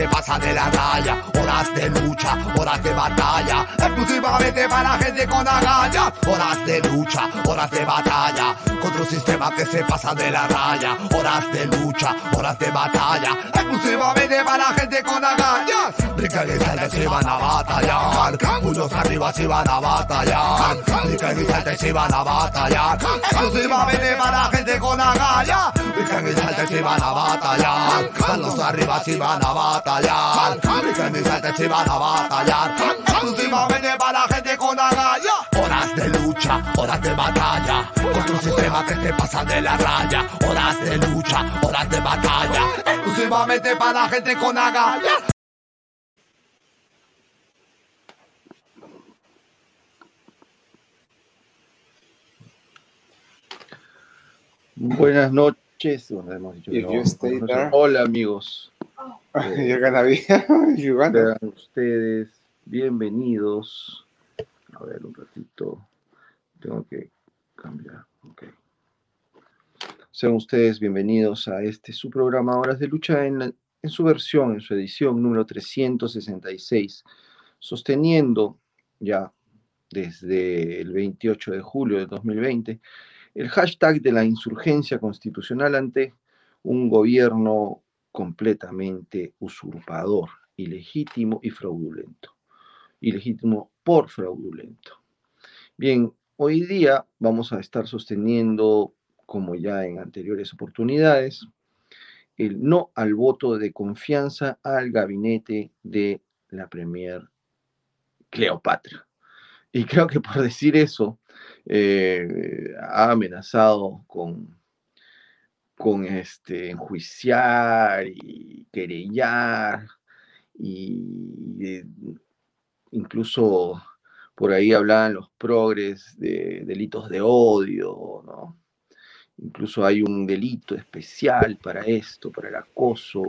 se pasa de la raya, horas de lucha, horas de batalla, exclusivamente para gente con agallas, horas de lucha, horas de batalla, contra un sistema que se pasa de la raya, horas de lucha, horas de batalla, exclusivamente para gente con agallas, brincan y saltan si van a batallar, unos arriba si van a batallar, brincan y saltan si van a batallar, exclusivamente para gente con agallas, brincan y saltan si van a batallar, los arriba si van a batallar, brincan y saltan si van a batallar, exclusivamente para gente con agallas, horas de lucha, horas de batalla, contra un sistema que se pasa de la raya, horas de lucha, horas de batalla, exclusivamente para gente con agallas. Buenas noches. Bueno, hemos dicho que no. you stay Buenas there. noches. Hola amigos. Llega Navidad, Uganda. Sean ustedes bienvenidos. A ver, un ratito. Tengo que cambiar. Ok. Sean ustedes bienvenidos a este su programa Horas de Lucha en, en su versión, en su edición número 366, sosteniendo ya desde el 28 de julio de 2020 el hashtag de la insurgencia constitucional ante un gobierno completamente usurpador, ilegítimo y fraudulento. Ilegítimo por fraudulento. Bien, hoy día vamos a estar sosteniendo, como ya en anteriores oportunidades, el no al voto de confianza al gabinete de la Premier Cleopatra. Y creo que por decir eso, eh, ha amenazado con, con este, enjuiciar y querellar y incluso por ahí hablaban los progres de delitos de odio, ¿no? Incluso hay un delito especial para esto, para el acoso.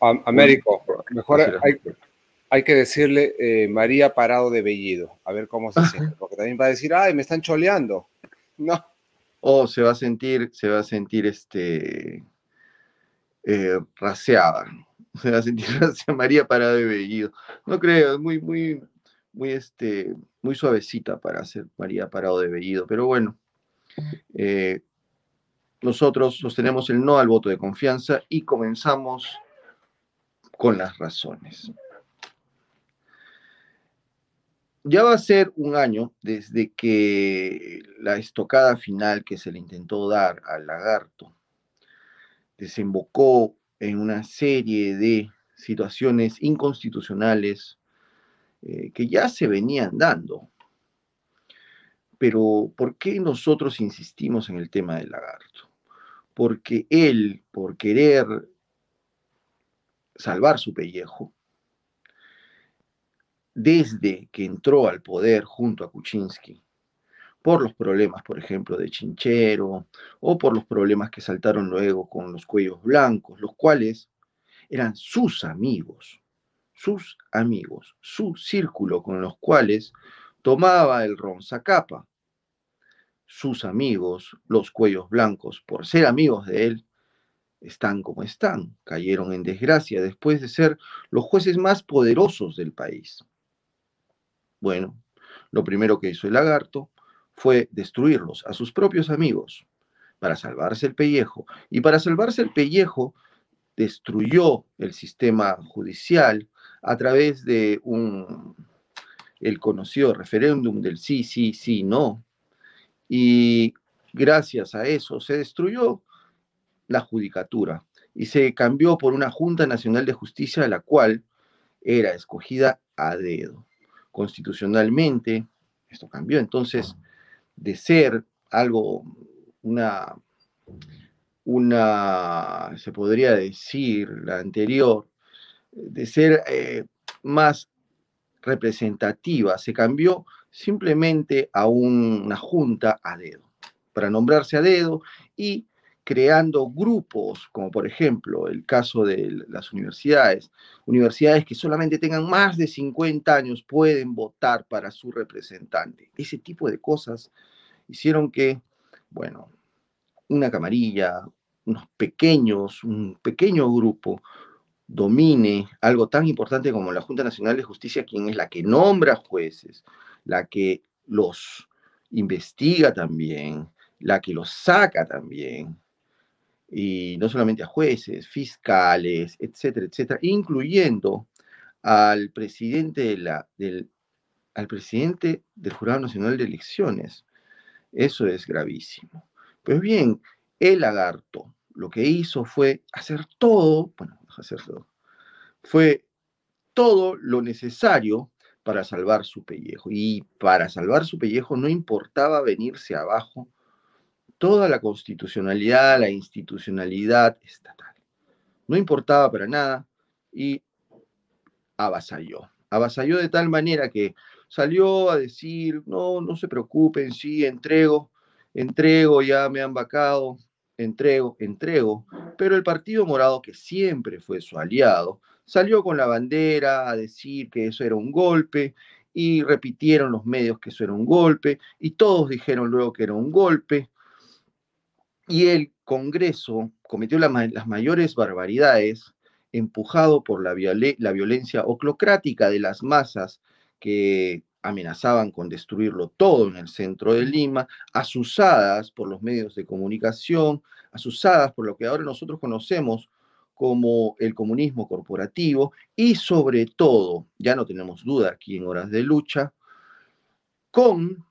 Am- Américo, mejor hay, hay que decirle eh, María Parado de Bellido, a ver cómo se siente, porque también va a decir, ay, me están choleando. No, O se va a sentir, se va a sentir este eh, raseada. Se va a sentir raseada María Parada de Bellido. No creo, es muy, muy, muy, este, muy suavecita para ser María Parado de Bellido. Pero bueno, eh, nosotros sostenemos el no al voto de confianza y comenzamos con las razones. Ya va a ser un año desde que la estocada final que se le intentó dar al lagarto desembocó en una serie de situaciones inconstitucionales eh, que ya se venían dando. Pero ¿por qué nosotros insistimos en el tema del lagarto? Porque él, por querer salvar su pellejo, desde que entró al poder junto a Kuczynski, por los problemas, por ejemplo, de Chinchero, o por los problemas que saltaron luego con los cuellos blancos, los cuales eran sus amigos, sus amigos, su círculo con los cuales tomaba el ronzacapa. Sus amigos, los cuellos blancos, por ser amigos de él, están como están, cayeron en desgracia después de ser los jueces más poderosos del país. Bueno, lo primero que hizo el lagarto fue destruirlos a sus propios amigos para salvarse el pellejo. Y para salvarse el pellejo, destruyó el sistema judicial a través de un, el conocido referéndum del sí, sí, sí, no. Y gracias a eso se destruyó la judicatura y se cambió por una Junta Nacional de Justicia, la cual era escogida a dedo. Constitucionalmente, esto cambió. Entonces, de ser algo, una, una, se podría decir, la anterior, de ser eh, más representativa, se cambió simplemente a un- una junta a dedo, para nombrarse a dedo y creando grupos, como por ejemplo el caso de las universidades, universidades que solamente tengan más de 50 años pueden votar para su representante. Ese tipo de cosas hicieron que, bueno, una camarilla, unos pequeños, un pequeño grupo domine algo tan importante como la Junta Nacional de Justicia, quien es la que nombra jueces, la que los investiga también, la que los saca también, y no solamente a jueces, fiscales, etcétera, etcétera, incluyendo al presidente, de la, del, al presidente del Jurado Nacional de Elecciones. Eso es gravísimo. Pues bien, el lagarto lo que hizo fue hacer todo, bueno, hacer todo, fue todo lo necesario para salvar su pellejo. Y para salvar su pellejo no importaba venirse abajo toda la constitucionalidad, la institucionalidad estatal. No importaba para nada y avasalló. Avasalló de tal manera que salió a decir, no, no se preocupen, sí, entrego, entrego, ya me han vacado, entrego, entrego. Pero el Partido Morado, que siempre fue su aliado, salió con la bandera a decir que eso era un golpe y repitieron los medios que eso era un golpe y todos dijeron luego que era un golpe y el Congreso cometió las mayores barbaridades empujado por la, la violencia oclocrática de las masas que amenazaban con destruirlo todo en el centro de Lima, asusadas por los medios de comunicación, asusadas por lo que ahora nosotros conocemos como el comunismo corporativo y sobre todo, ya no tenemos duda aquí en horas de lucha, con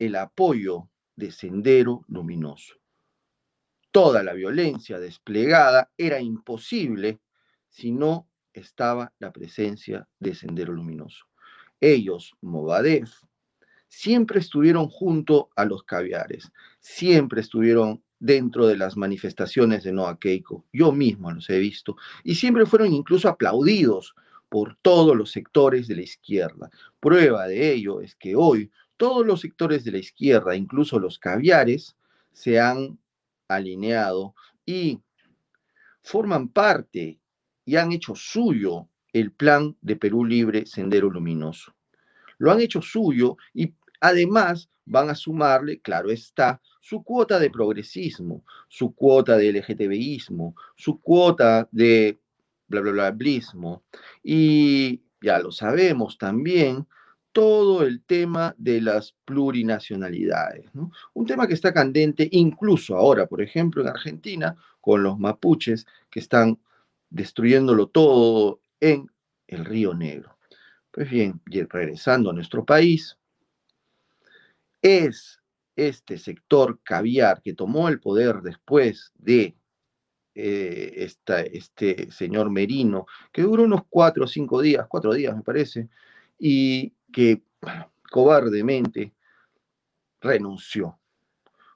el apoyo de Sendero Luminoso. Toda la violencia desplegada era imposible si no estaba la presencia de Sendero Luminoso. Ellos, Movadef, siempre estuvieron junto a los caviares, siempre estuvieron dentro de las manifestaciones de Noa Keiko. Yo mismo los he visto y siempre fueron incluso aplaudidos por todos los sectores de la izquierda. Prueba de ello es que hoy todos los sectores de la izquierda, incluso los caviares, se han alineado y forman parte y han hecho suyo el plan de Perú Libre Sendero Luminoso. Lo han hecho suyo y además van a sumarle, claro está, su cuota de progresismo, su cuota de LGTBismo, su cuota de bla, bla, bla, blismo. Y ya lo sabemos también, todo el tema de las plurinacionalidades. Un tema que está candente incluso ahora, por ejemplo, en Argentina, con los mapuches que están destruyéndolo todo en el Río Negro. Pues bien, regresando a nuestro país, es este sector caviar que tomó el poder después de eh, este señor Merino, que duró unos cuatro o cinco días, cuatro días me parece, y que cobardemente renunció.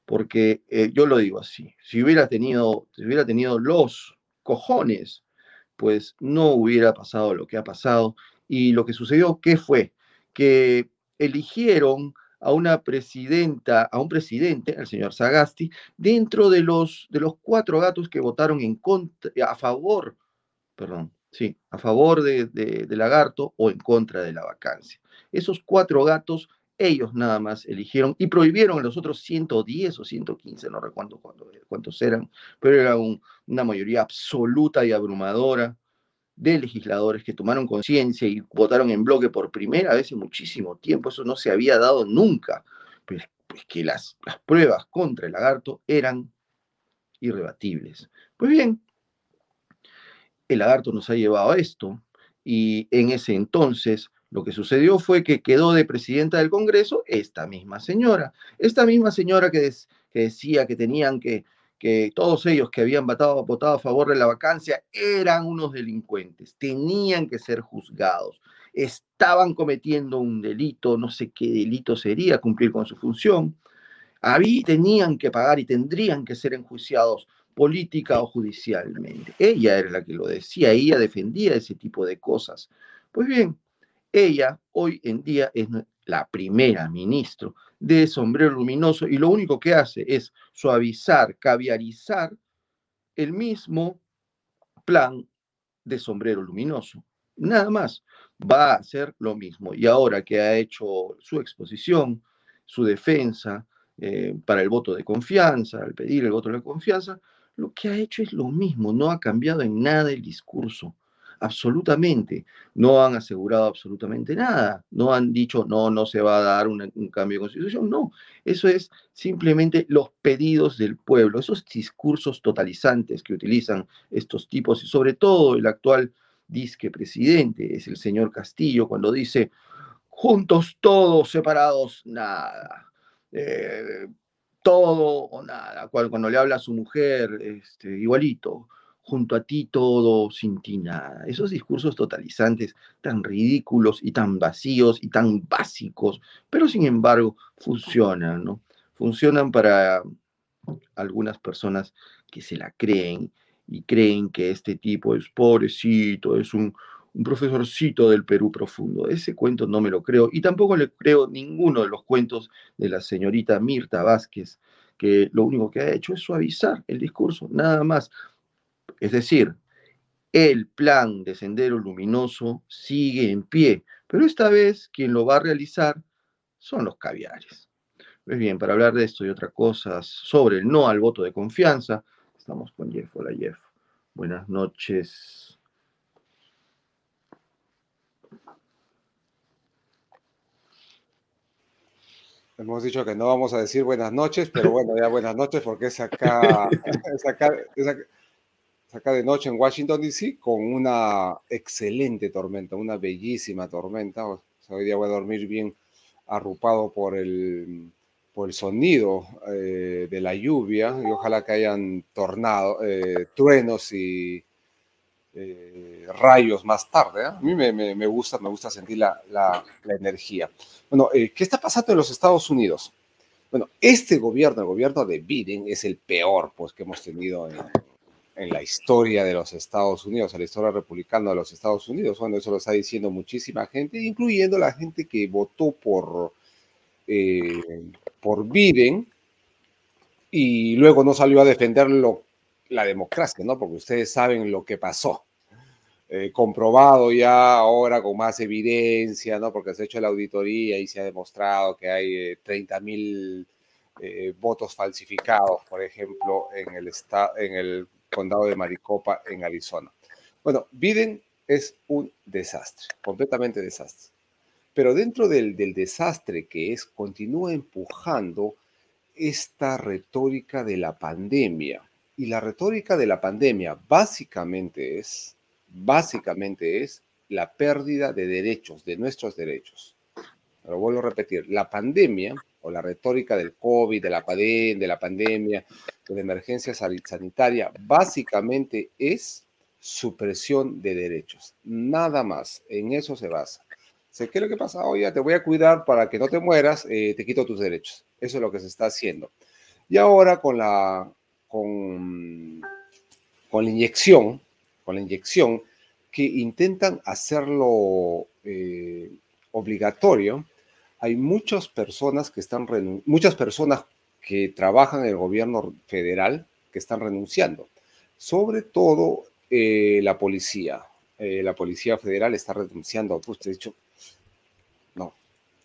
Porque eh, yo lo digo así, si hubiera tenido, si hubiera tenido los cojones, pues no hubiera pasado lo que ha pasado. Y lo que sucedió, ¿qué fue? Que eligieron a una presidenta, a un presidente, al señor Sagasti, dentro de los, de los cuatro gatos que votaron en contra, a favor, perdón, sí, a favor de, de, Lagarto o en contra de la vacancia. Esos cuatro gatos, ellos nada más eligieron y prohibieron a los otros 110 o 115, no recuerdo cuántos eran, pero era una mayoría absoluta y abrumadora de legisladores que tomaron conciencia y votaron en bloque por primera vez en muchísimo tiempo. Eso no se había dado nunca. Pues, pues que las, las pruebas contra el lagarto eran irrebatibles. Pues bien, el lagarto nos ha llevado a esto. Y en ese entonces lo que sucedió fue que quedó de presidenta del Congreso esta misma señora, esta misma señora que, que decía que tenían que todos ellos que habían votado, votado a favor de la vacancia eran unos delincuentes, tenían que ser juzgados, estaban cometiendo un delito, no sé qué delito sería, cumplir con su función, habí, tenían que pagar y tendrían que ser enjuiciados política o judicialmente. Ella era la que lo decía, ella defendía ese tipo de cosas. Pues bien, ella hoy en día es la primera ministra de sombrero luminoso y lo único que hace es suavizar, caviarizar el mismo plan de sombrero luminoso. Nada más, va a hacer lo mismo. Y ahora que ha hecho su exposición, su defensa eh, para el voto de confianza, al pedir el voto de confianza, lo que ha hecho es lo mismo, no ha cambiado en nada el discurso absolutamente. No han asegurado absolutamente nada. No han dicho, no, no se va a dar un cambio de constitución. No, eso es simplemente los pedidos del pueblo, esos discursos totalizantes que utilizan estos tipos y sobre todo el actual disque presidente, es el señor Castillo, cuando dice, juntos todos, separados, nada. Eh, todo o nada. Cuando, le habla a su mujer, este, igualito junto a ti todo, sin ti nada. Esos discursos totalizantes tan ridículos y tan vacíos y tan básicos, pero sin embargo funcionan, ¿no? Funcionan para algunas personas que se la creen y creen que este tipo es pobrecito, es un, un profesorcito del Perú profundo. Ese cuento no me lo creo y tampoco le creo ninguno de los cuentos de la señorita Mirta Vázquez, que lo único que ha hecho es suavizar el discurso, nada más. Es decir, el plan de Sendero Luminoso sigue en pie, pero esta vez quien lo va a realizar son los caviares. Pues bien, para hablar de esto y otras cosas sobre el no al voto de confianza, estamos con Jeff. Hola Jeff. Buenas noches. Hemos dicho que no vamos a decir buenas noches, pero bueno, ya buenas noches porque es acá, es acá, es acá acá de noche en Washington, D.C., con una excelente tormenta, una bellísima tormenta. hoy día voy a dormir bien arrupado por el, por el sonido eh, de la lluvia y ojalá que hayan tornado, eh, truenos y eh, rayos más tarde. A mí me, gusta, me gusta sentir la, energía. Bueno, ¿qué está pasando en los Estados Unidos? Bueno, este gobierno, el gobierno de Biden, es el peor pues, que hemos tenido en, la historia de los Estados Unidos, en la historia republicana de los Estados Unidos. Bueno, eso lo está diciendo muchísima gente, incluyendo la gente que votó por, eh, por Biden y luego no salió a defender la democracia, ¿no? Porque ustedes saben lo que pasó. Eh, comprobado ya ahora con más evidencia, ¿no? Porque se ha hecho la auditoría y se ha demostrado que hay 30 eh, mil votos falsificados, por ejemplo, en el, en el condado de Maricopa, en Arizona. Bueno, Biden es un desastre, completamente desastre. Pero dentro del, del desastre que es, continúa empujando esta retórica de la pandemia. Y la retórica de la pandemia básicamente es, básicamente es la pérdida de derechos, de nuestros derechos. Lo vuelvo a repetir, la pandemia o la retórica del COVID, de la, de la pandemia, de la emergencia sanitaria, básicamente es supresión de derechos. Nada más, en eso se basa. ¿Qué es lo que pasa? Oye, te voy a cuidar para que no te mueras, eh, te quito tus derechos. Eso es lo que se está haciendo. Y ahora con la, con, con la inyección, con la inyección, que intentan hacerlo eh, obligatorio, hay muchas personas que están muchas personas que trabajan en el gobierno federal que están renunciando, sobre todo eh, la policía. Eh, la policía federal está renunciando. Pues, de dicho, no,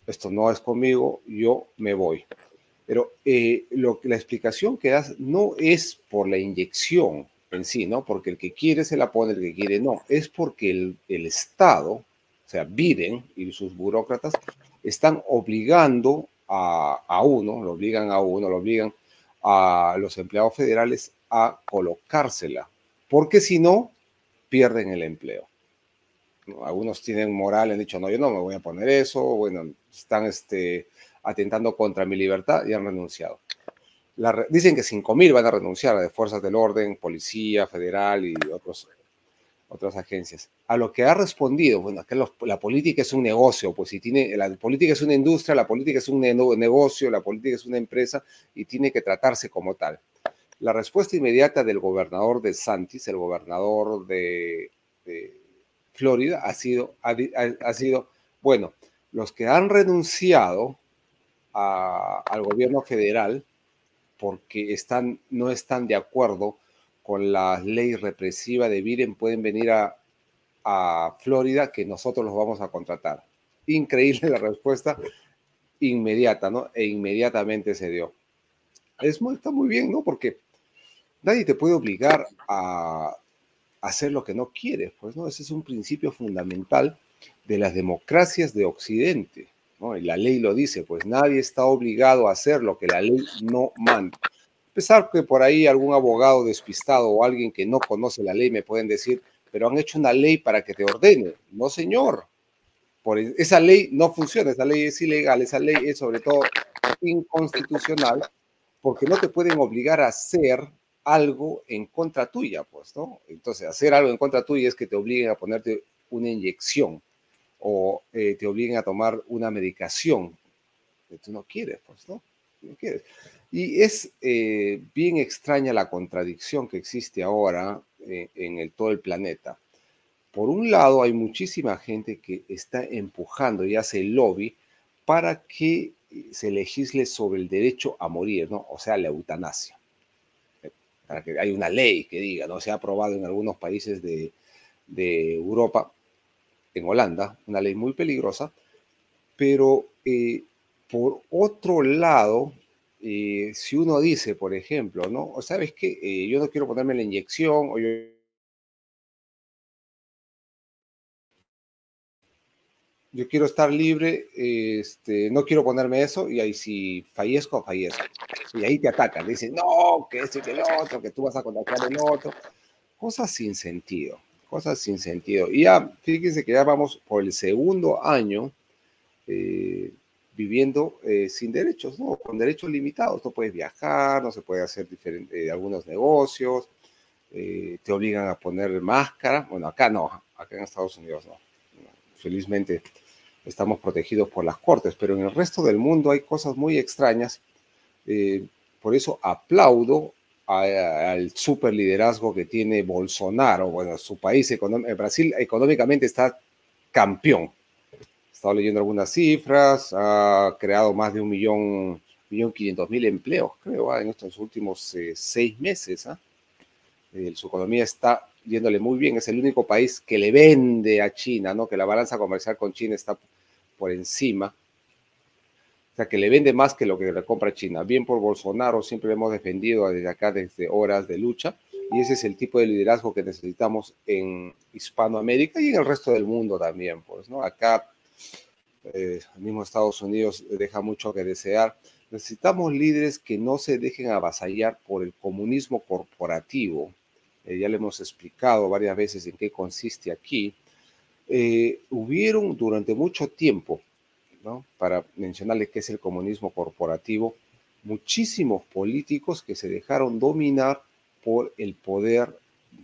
esto no es conmigo, yo me voy. Pero eh, lo, la explicación que das no es por la inyección en sí, ¿no? Porque el que quiere se la pone, el que quiere no. Es porque el, el Estado, o sea, Biden y sus burócratas están obligando a, uno, lo obligan a uno, lo obligan a los empleados federales a colocársela, porque si no, pierden el empleo. Algunos tienen moral, han dicho, no, yo no me voy a poner eso, bueno, están este, atentando contra mi libertad y han renunciado. dicen que 5.000 van a renunciar de fuerzas del orden, policía federal y otros otras agencias. A lo que ha respondido, bueno, que la política es un negocio, pues si tiene, la política es una industria, la política es un negocio, la política es una empresa y tiene que tratarse como tal. La respuesta inmediata del gobernador de Santis, el gobernador de, Florida, ha sido, ha, sido, bueno, los que han renunciado al gobierno federal porque están, no están de acuerdo con la ley represiva de Biden pueden venir a, Florida que nosotros los vamos a contratar. Increíble la respuesta inmediata, ¿no? E inmediatamente se dio. Es está muy bien, ¿no? Porque nadie te puede obligar a hacer lo que no quieres, pues, ¿no? Ese es un principio fundamental de las democracias de Occidente, ¿no? Y la ley lo dice, pues nadie está obligado a hacer lo que la ley no manda. A pesar que por ahí algún abogado despistado o alguien que no conoce la ley me pueden decir, pero han hecho una ley para que te ordene. No, señor. Por e, esa ley no funciona, esa ley es ilegal, esa ley es sobre todo inconstitucional, porque no te pueden obligar a hacer algo en contra tuya, pues, ¿no? Entonces, hacer algo en contra tuya es que te obliguen a ponerte una inyección o eh, te obliguen a tomar una medicación que tú no quieres, pues, ¿no? No quieres. Y es eh, bien extraña la contradicción que existe ahora eh, en el, todo el planeta. Por un lado, hay muchísima gente que está empujando y hace lobby para que se legisle sobre el derecho a morir, ¿no? O sea, la eutanasia para que hay una ley que diga, ¿no? Se ha aprobado en algunos países de, Europa, en Holanda, una ley muy peligrosa, pero eh, por otro lado, eh, si uno dice, por ejemplo, ¿no? O sabes que eh, yo no quiero ponerme la inyección o yo yo quiero estar libre, este, no quiero ponerme eso, y ahí si fallezco, fallezco. Y ahí te atacan, dicen, no, que esto y que otro, que tú vas a contactar el otro. Cosas sin sentido, cosas sin sentido. Y ya, fíjense que ya vamos por el segundo año eh, viviendo eh, sin derechos, ¿no? Con derechos limitados. No puedes viajar, no se puede hacer diferente, eh, algunos negocios, te obligan a poner máscara. Bueno, acá no, acá en Estados Unidos no. Felizmente estamos protegidos por las cortes, pero en el resto del mundo hay cosas muy extrañas. Por eso aplaudo al super liderazgo que tiene Bolsonaro. Bueno, su país, eh, Brasil, económicamente está campeón. He leyendo algunas cifras, ha creado más de un millón, millón quinientos mil empleos, creo, ah, en estos últimos eh, seis meses. ¿ah? su economía está yéndole muy bien. Es el único país que le vende a China, ¿no? Que la balanza comercial con China está por encima. O sea, que le vende más que lo que le compra China. Bien por Bolsonaro, siempre hemos defendido desde acá, desde horas de lucha. Y ese es el tipo de liderazgo que necesitamos en Hispanoamérica y en el resto del mundo también, pues, ¿no? Acá, eh, mismo Estados Unidos deja mucho que desear. Necesitamos líderes que no se dejen avasallar por el comunismo corporativo. Eh, ya le hemos explicado varias veces en qué consiste aquí eh, hubieron durante mucho tiempo, para mencionarles qué es el comunismo corporativo, muchísimos políticos que se dejaron dominar por el poder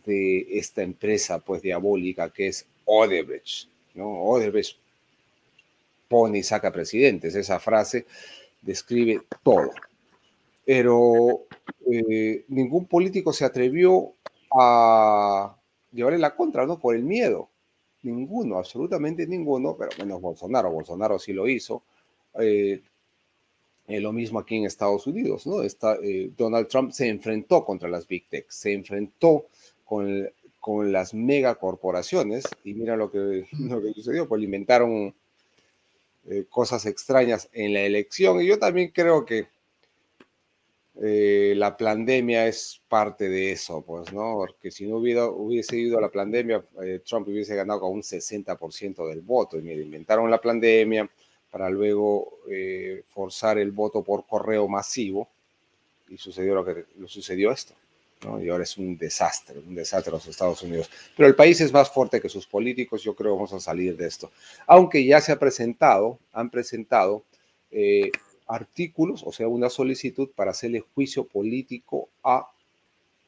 de esta empresa pues diabólica que es Odebrecht, ¿no? Odebrecht pone y saca presidentes, esa frase describe todo. Pero eh, ningún político se atrevió a llevarle la contra, ¿no? Por el miedo. Ninguno, absolutamente ninguno, pero menos Bolsonaro. Bolsonaro sí lo hizo. Eh, eh, lo mismo aquí en Estados Unidos, ¿no? Está, eh, Donald Trump se enfrentó contra las Big Tech, se enfrentó con, con las megacorporaciones y mira lo que, lo que sucedió, pues inventaron cosas extrañas en la elección y yo también creo que eh, la pandemia es parte de eso, pues, ¿no? Porque si no hubiera, hubiese ido la pandemia, eh, Trump hubiese ganado con un 60% del voto. Y mire, inventaron la pandemia para luego eh, forzar el voto por correo masivo y sucedió lo que lo sucedió esto. ¿no? Y ahora es un desastre, un desastre los Estados Unidos. Pero el país es más fuerte que sus políticos, yo creo que vamos a salir de esto. Aunque ya se ha presentado, han presentado artículos, o sea, una solicitud para hacerle juicio político a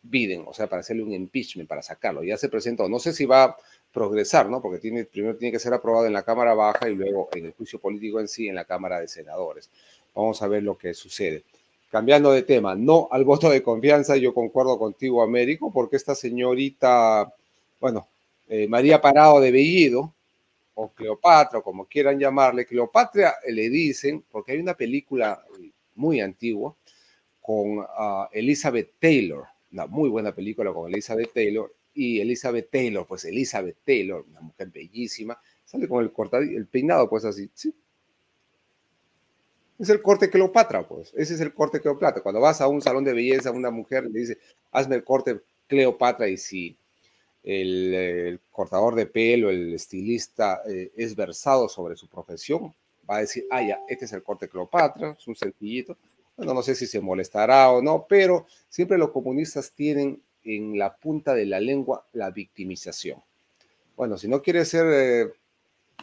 Biden, o sea, para hacerle un impeachment, para sacarlo. Ya se presentó. No sé si va a progresar, ¿no? Porque tiene, primero tiene que ser aprobado en la Cámara Baja y luego en el juicio político en sí en la Cámara de Senadores. Vamos a ver lo que sucede. Cambiando de tema, no al voto de confianza, yo concuerdo contigo, Américo, porque esta señorita, bueno, eh, María Parado de Bellido, o Cleopatra, o como quieran llamarle, Cleopatra le dicen, porque hay una película muy antigua con uh, Elizabeth Taylor, una muy buena película con Elizabeth Taylor, y Elizabeth Taylor, pues Elizabeth Taylor, una mujer bellísima, sale con el cortadillo, el peinado, pues así, ¿sí? Es el corte Cleopatra, pues. Ese es el corte Cleopatra. Cuando vas a un salón de belleza, una mujer le dice, hazme el corte Cleopatra y si el, cortador de pelo, el estilista eh, es versado sobre su profesión, va a decir, ah, ya, este es el corte Cleopatra, es un sencillito. Bueno, no sé si se molestará o no, pero siempre los comunistas tienen en la punta de la lengua la victimización. Bueno, si no quiere ser eh,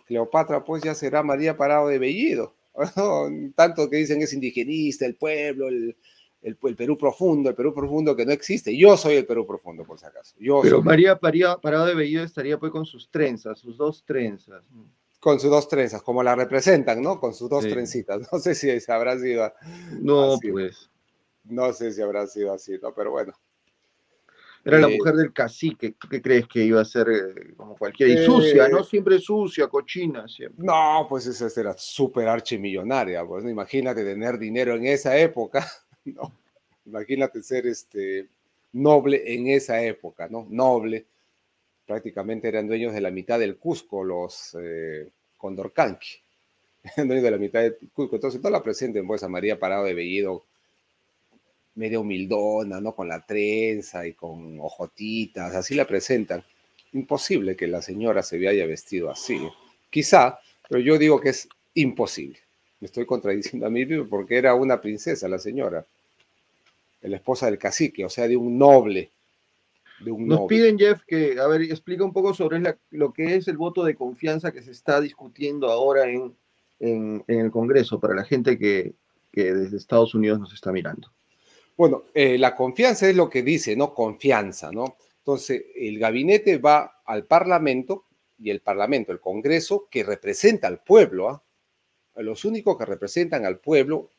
Cleopatra, pues ya será María Parado de Bellido. Tanto que dicen es indigenista, el pueblo, el, el, Perú profundo, el Perú profundo que no existe. Yo soy el Perú profundo, por si acaso. Yo Pero María, Parado de Bellido estaría pues con sus trenzas, sus dos trenzas. Con sus dos trenzas, como la representan, ¿no? Con sus dos trencitas. No sé si habrá sido. No, pues. No sé si habrá sido así, ¿no? Pero bueno. Era la eh, mujer del cacique. ¿Qué crees que iba a ser eh, como cualquiera? Y sucia, ¿no? Eh, siempre sucia, cochina, siempre. No, pues esa era súper archimillonaria. Pues, ¿no? Imagínate tener dinero en esa época. No, imagínate ser este noble en esa época, ¿no? Noble. Prácticamente eran dueños de la mitad del Cusco, los eh, Condorcanqui. Dueños de la mitad del Cusco. Entonces, toda la presenten, pues, a María Parado de Bellido, medio humildona, ¿no? Con la trenza y con ojotitas, así la presentan. Imposible que la señora se haya vestido así. Quizá, pero yo digo que es imposible. Me estoy contradiciendo a mí mismo porque era una princesa la señora, la esposa del cacique, o sea, de un noble. De un Nos piden, Jeff, que, a ver, explica un poco sobre lo que es el voto de confianza que se está discutiendo ahora en, en, el Congreso para la gente que, que, desde Estados Unidos nos está mirando. Bueno, eh, la confianza es lo que dice, ¿no? Confianza, ¿no? Entonces, el gabinete va al Parlamento y el Parlamento, el Congreso, que representa al pueblo, ¿ah? Los únicos que representan al pueblo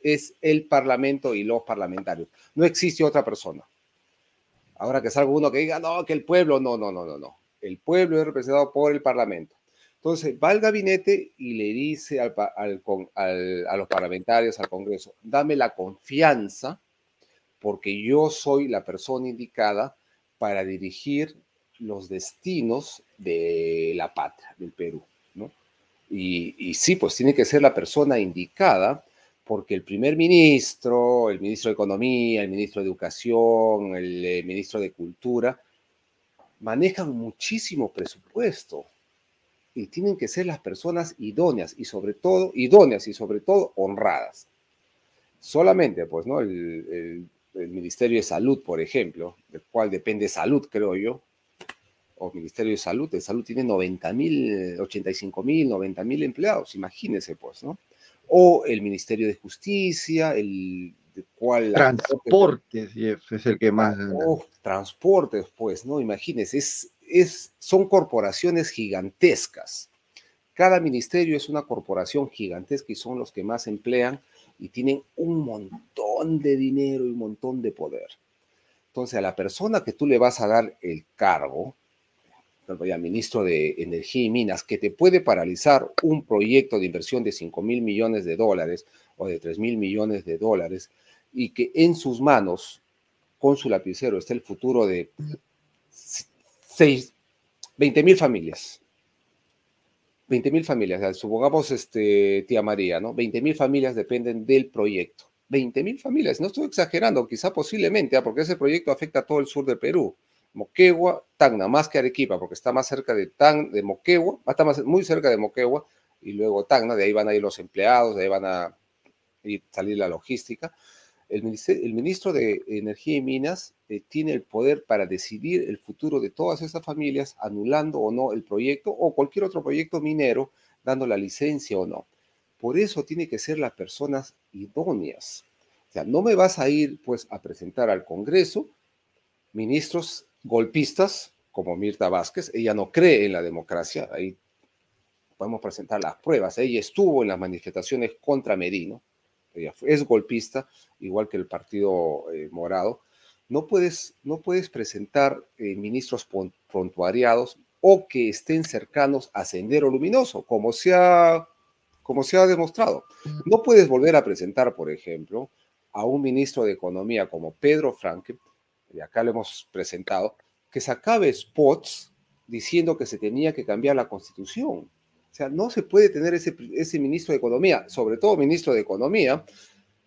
es el Parlamento y los parlamentarios. No existe otra persona. Ahora que salga uno que diga, no, que el pueblo, no, no, no, no, no. El pueblo es representado por el Parlamento. Entonces va al gabinete y le dice a los parlamentarios, al Congreso, dame la confianza porque yo soy la persona indicada para dirigir los destinos de la patria, del Perú. Y, sí, pues tiene que ser la persona indicada, porque el primer ministro, el ministro de Economía, el ministro de Educación, el eh, ministro de Cultura, manejan muchísimo presupuesto y tienen que ser las personas idóneas y sobre todo, idóneas y sobre todo honradas. Solamente, pues, ¿no? el Ministerio de Salud, por ejemplo, del cual depende salud, creo yo, o Ministerio de Salud, de Salud tiene 90 mil, 85 mil, 90 mil empleados, imagínense pues, ¿no? O el Ministerio de Justicia, el cual... Transportes, es el que más... Oh, transportes, pues, ¿no? Imagínense, es, es, son corporaciones gigantescas. Cada ministerio es una corporación gigantesca y son los que más emplean y tienen un montón de dinero y un montón de poder. Entonces, a la persona que tú le vas a dar el cargo, ministro de Energía y Minas, que te puede paralizar un proyecto de inversión de 5 mil millones de dólares o de 3 mil millones de dólares y que en sus manos, con su lapicero, está el futuro de 20 mil familias. 20 mil familias, supongamos, este, tía María, ¿no? 20 mil familias dependen del proyecto. 20 mil familias, no estoy exagerando, quizá posiblemente, ¿ah? porque ese proyecto afecta a todo el sur del Perú. Moquegua, Tacna, más que Arequipa, porque está más cerca de, Tan, de Moquegua, está más, muy cerca de Moquegua, y luego Tacna, de ahí van a ir los empleados, de ahí van a ir, salir la logística. El, el ministro de Energía y Minas eh, tiene el poder para decidir el futuro de todas esas familias, anulando o no el proyecto o cualquier otro proyecto minero, dando la licencia o no. Por eso tiene que ser las personas idóneas. O sea, no me vas a ir pues a presentar al Congreso ministros golpistas como Mirta Vázquez, ella no cree en la democracia, ahí podemos presentar las pruebas, ella estuvo en las manifestaciones contra Merino, ella es golpista, igual que el Partido eh, Morado, no puedes, no puedes presentar eh, ministros prontuariados o que estén cercanos a Sendero Luminoso, como se, ha, como se ha demostrado. No puedes volver a presentar, por ejemplo, a un ministro de Economía como Pedro Franque, y acá lo hemos presentado, que se acabe spots diciendo que se tenía que cambiar la constitución. sea, no se puede tener ese, ese ministro de Economía, sobre todo ministro de Economía,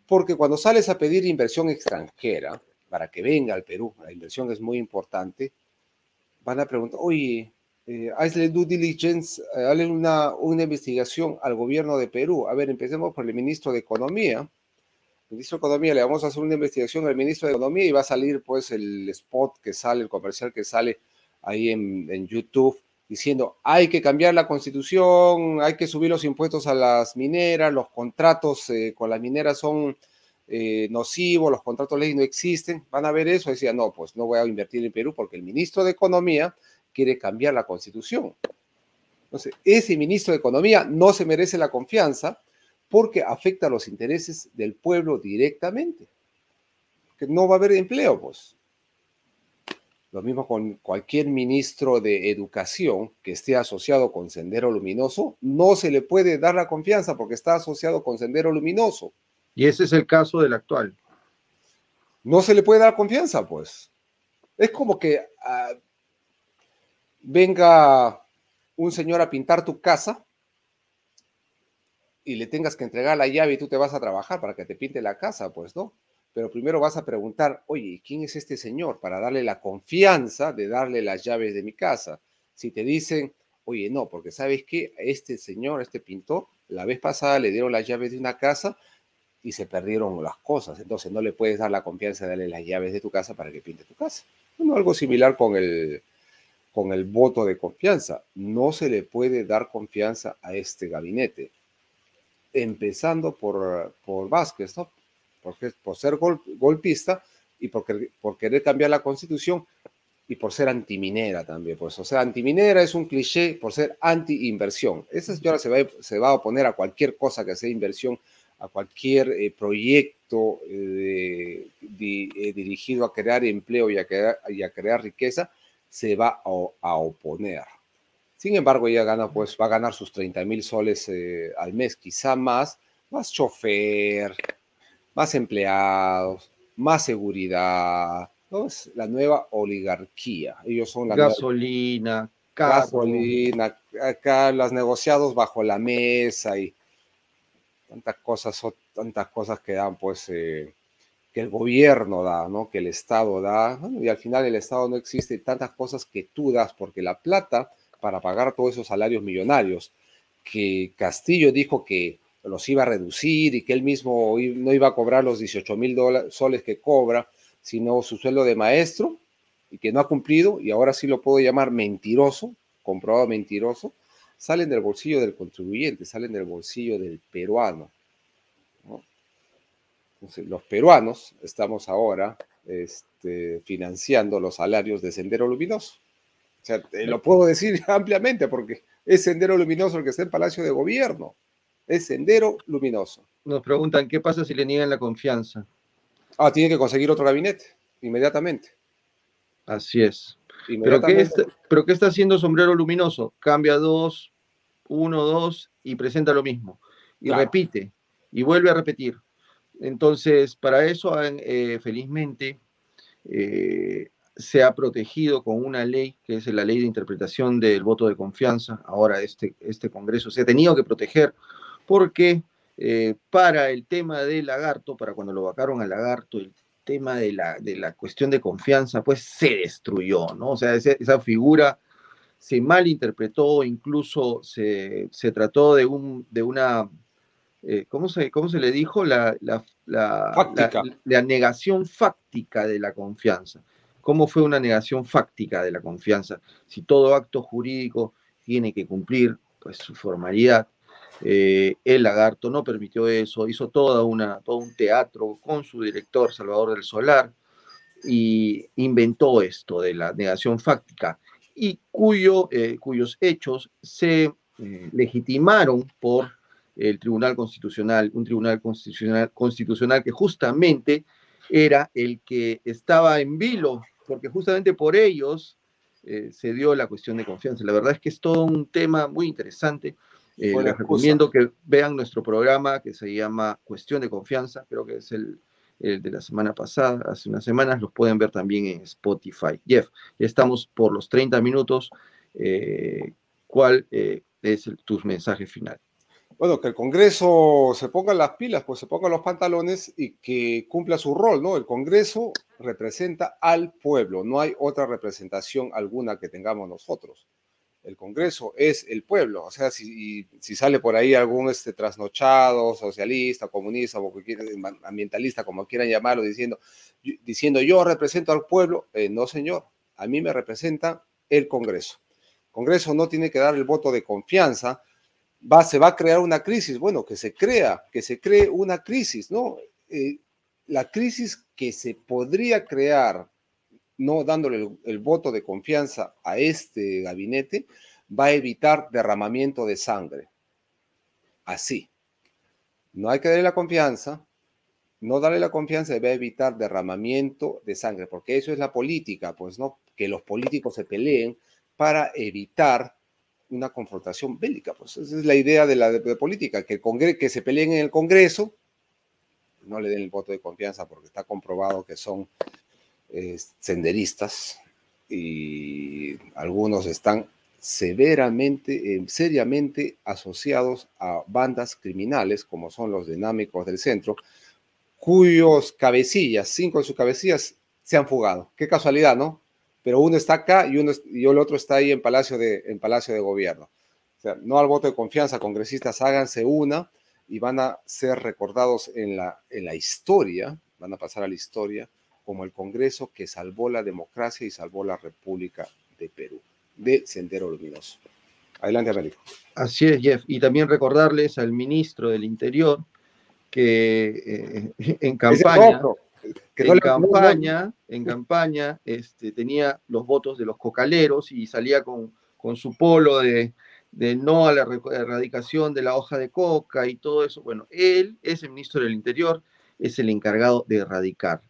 porque cuando sales a pedir inversión extranjera para que venga al Perú, la inversión es muy importante, van a preguntar, oye, eh, hazle due diligence, eh, hazle una, una investigación al gobierno de Perú. A ver, empecemos por el ministro de Economía. Ministro de Economía, le vamos a hacer una investigación al ministro de Economía y va a salir pues el spot que sale, el comercial que sale ahí en, YouTube diciendo hay que cambiar la constitución, hay que subir los impuestos a las mineras, los contratos eh, con las mineras son eh, nocivos, los contratos ley no existen, van a ver eso, decía, no, pues no voy a invertir en Perú porque el ministro de Economía quiere cambiar la constitución. Entonces, ese ministro de Economía no se merece la confianza porque afecta a los intereses del pueblo directamente. Que no va a haber empleo, pues. Lo mismo con cualquier ministro de educación que esté asociado con Sendero Luminoso, no se le puede dar la confianza porque está asociado con Sendero Luminoso. Y ese es el caso del actual. No se le puede dar confianza, pues. Es como que uh, venga un señor a pintar tu casa y le tengas que entregar la llave y tú te vas a trabajar para que te pinte la casa, pues, ¿no? pero primero vas a preguntar, oye, ¿quién es este señor? Para darle la confianza de darle las llaves de mi casa. Si te dicen, oye, no, porque sabes que este señor, este pintor, la vez pasada le dieron las llaves de una casa y se perdieron las cosas. Entonces no le puedes dar la confianza de darle las llaves de tu casa para que pinte tu casa. Bueno, algo similar con el, con el voto de confianza. No se le puede dar confianza a este gabinete. Empezando por, por Vázquez, ¿no? porque, por ser golpista y por, por querer cambiar la constitución y por ser antiminera también. Pues, o sea, antiminera es un cliché por ser anti-inversión. Esa señora se va, se va a oponer a cualquier cosa que sea inversión, a cualquier eh, proyecto eh, eh, dirigido a crear empleo y a crear, y a crear riqueza, se va a, a, oponer. Sin embargo, ella gana, pues, va a ganar sus 30 mil soles al mes, quizá más, más chofer, más empleados, más seguridad. ¿no? Es la nueva oligarquía. Ellos son la gasolina, gasolina, acá los negociados bajo la mesa y tantas cosas, tantas cosas que dan, pues, eh, que el gobierno da, ¿no? Que el Estado da, y al final el Estado no existe, tantas cosas que tú das, porque la plata para pagar todos esos salarios millonarios, que Castillo dijo que los iba a reducir y que él mismo no iba a cobrar los 18 mil soles que cobra, sino su sueldo de maestro y que no ha cumplido, y ahora sí lo puedo llamar mentiroso, comprobado mentiroso, salen del bolsillo del contribuyente, salen del bolsillo del peruano. Los peruanos estamos ahora este, financiando los salarios de Sendero Luminoso. O sea, lo puedo decir ampliamente porque es Sendero Luminoso el que está en Palacio de Gobierno es Sendero Luminoso. Nos preguntan, ¿qué pasa si le niegan la confianza? Ah, tiene que conseguir otro gabinete, inmediatamente. Así es. ¿Pero qué, está, ¿Pero qué está haciendo Sombrero Luminoso? Cambia dos, uno, dos y presenta lo mismo. Y repite, y vuelve a repetir. Entonces, para eso, eh, felizmente, eh, se ha protegido con una ley, que es la ley de interpretación del voto de confianza. Ahora este, este Congreso se ha tenido que proteger porque eh, para el tema del lagarto, para cuando lo vacaron al lagarto, el tema de la, de la cuestión de confianza, pues se destruyó, ¿no? O sea, esa, figura se malinterpretó, incluso se, trató de, un, de una, eh, ¿cómo, se, ¿cómo se le dijo? La, la, la, negación fáctica de la confianza. ¿Cómo fue una negación fáctica de la confianza? Si todo acto jurídico tiene que cumplir pues, su formalidad, eh, el lagarto no permitió eso, hizo toda una, todo un teatro con su director Salvador del Solar y inventó esto de la negación fáctica y eh, cuyos hechos se eh, legitimaron por el Tribunal Constitucional, un Tribunal Constitucional, constitucional que justamente era el que estaba en vilo, porque justamente por ellos se dio la cuestión de confianza. La verdad es que es todo un tema muy interesante eh, les recomiendo que vean nuestro programa que se llama Cuestión de Confianza, creo que es el, de la semana pasada, hace unas semanas, los pueden ver también en Spotify. Jeff, ya estamos por los 30 minutos. Eh, ¿cuál, eh, es el, tu mensaje final? Bueno, que el Congreso se ponga las pilas, pues se ponga los pantalones y que cumpla su rol, ¿no? El Congreso representa al pueblo, no hay otra representación alguna que tengamos nosotros. El Congreso es el pueblo, o sea, si, sale por ahí algún este, trasnochado, socialista, comunista, o ambientalista, como quieran llamarlo, diciendo, diciendo yo represento al pueblo, eh, no señor, a mí me representa el Congreso. El Congreso no tiene que dar el voto de confianza, va, se va a crear una crisis. Bueno, que se crea, que se cree una crisis, ¿no? Eh, la crisis que se podría crear no dándole el, voto de confianza a este gabinete va a evitar derramamiento de sangre. Así. No hay que darle la confianza, no darle la confianza a evitar derramamiento de sangre, porque eso es la política, pues, ¿no? Que los políticos se peleen para evitar una confrontación bélica. Pues esa es la idea de la política, que, el que se peleen en el Congreso, no le den el voto de confianza porque está comprobado que son eh, senderistas y algunos están severamente, eh, seriamente asociados a bandas criminales, como son los dinámicos del centro, cuyos cabecillas, cinco de sus cabecillas, se han fugado. Qué casualidad, ¿no? Pero uno está acá y, uno, y el otro está ahí en Palacio, de, en Palacio de Gobierno. O sea, no al voto de confianza, congresistas, háganse una y van a ser recordados en la, en la historia, van a pasar a la historia como el Congreso que salvó la democracia y salvó la República de Perú, de Sendero Luminoso. Adelante, Américo. Así es, Jeff. Y también recordarles al ministro del Interior que eh, en campaña en, campaña, en campaña este, tenía los votos de los cocaleros y salía con, con su polo de, de, no a la erradicación de la hoja de coca y todo eso. Bueno, él es el ministro del Interior, es el encargado de erradicar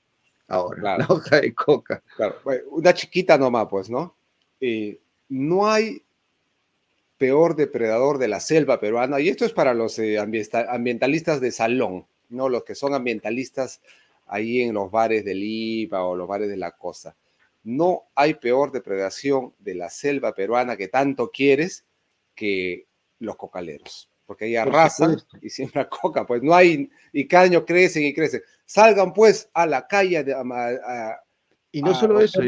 ahora la hoja de coca. Claro, una chiquita nomás, pues, ¿no? Eh, no hay peor depredador de la selva peruana, y esto es para los eh, ambientalistas de salón, ¿no? Los que son ambientalistas ahí en los bares de Lima o los bares de la costa. No hay peor depredación de la selva peruana que tanto quieres que los cocaleros, porque ahí arrasan y siembran coca, pues no hay, y cada año crecen y crecen. Salgan pues a la calle y no solo eso,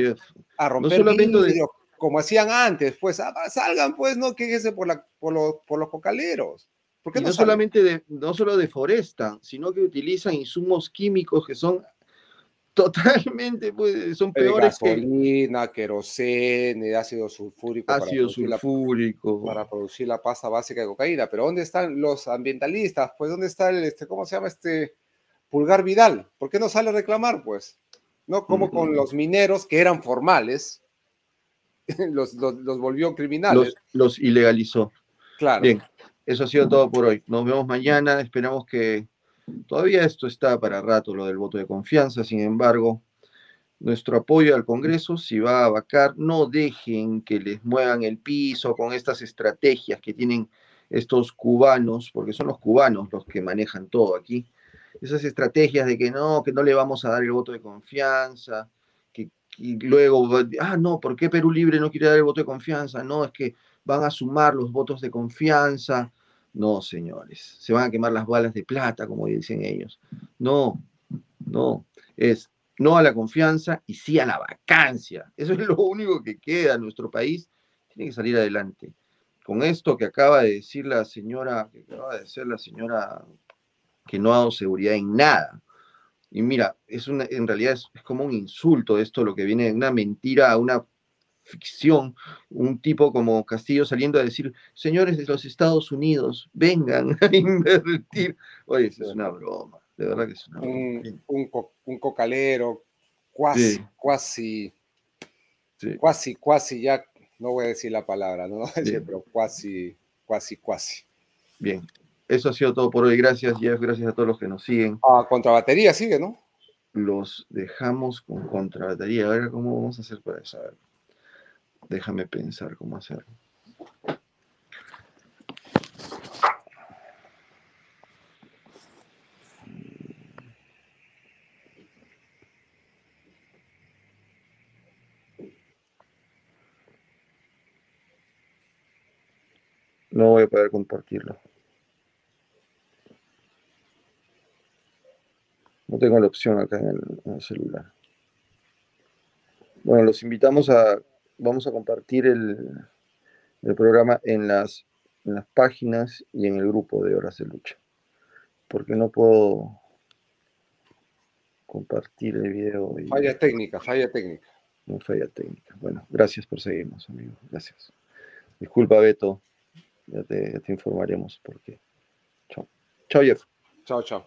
a romper como hacían antes, pues ah, salgan pues, no quéjense por, la, por, los, por los cocaleros no, solamente de, no solo deforestan, sino que utilizan insumos químicos que son totalmente, pues, son peores gasolina, que... querosene, ácido sulfúrico. Ácido para sulfúrico. para producir la pasta básica de cocaína. Pero ¿dónde están los ambientalistas? Pues ¿dónde está el, este, cómo se llama este Pulgar Vidal? ¿Por qué no sale a reclamar, pues? ¿No? Como con los mineros que eran formales, los, los, volvió criminales. Los, ilegalizó. Claro. Bien, eso ha sido todo por hoy. Nos vemos mañana. Esperamos que todavía esto está para rato, lo del voto de confianza. Sin embargo, nuestro apoyo al Congreso, si va a vacar, no dejen que les muevan el piso con estas estrategias que tienen estos cubanos, porque son los cubanos los que manejan todo aquí. Esas estrategias de que no, que no le vamos a dar el voto de confianza, que, luego, ah, no, ¿por qué Perú Libre no quiere dar el voto de confianza? No, es que van a sumar los votos de confianza. No, señores, se van a quemar las balas de plata, como dicen ellos. No, no, es no a la confianza y sí a la vacancia. Eso es lo único que queda. Nuestro país tiene que salir adelante. Con esto que acaba de decir la señora, que acaba de decir la señora que no ha dado seguridad en nada. Y mira, es una, en realidad es, es como un insulto esto, lo que viene, una mentira, una ficción, un tipo como Castillo saliendo a decir, señores de los Estados Unidos, vengan a invertir. Oye, es una broma, de verdad que es una broma. Un, cocalero, cuasi, cuasi, cuasi, cuasi, ya no voy a decir la palabra, no pero cuasi, cuasi, cuasi. Bien, eso ha sido todo por hoy. Gracias, Jeff, gracias a todos los que nos siguen. Ah, contrabatería sigue, ¿no? Los dejamos con contrabatería. A ver cómo vamos a hacer para saber. Déjame pensar cómo hacerlo. No voy a poder compartirlo. No tengo la opción acá en el, celular. Bueno, los invitamos a, vamos a compartir el, programa en las, en las páginas y en el grupo de Horas de Lucha. Porque no puedo compartir el video. Falla técnica, falla técnica. No falla técnica. Bueno, gracias por seguirnos, amigos. Gracias. Disculpa, Beto. Ya te, informaremos por qué. Chao. Chao, Jeff. Chao, chao.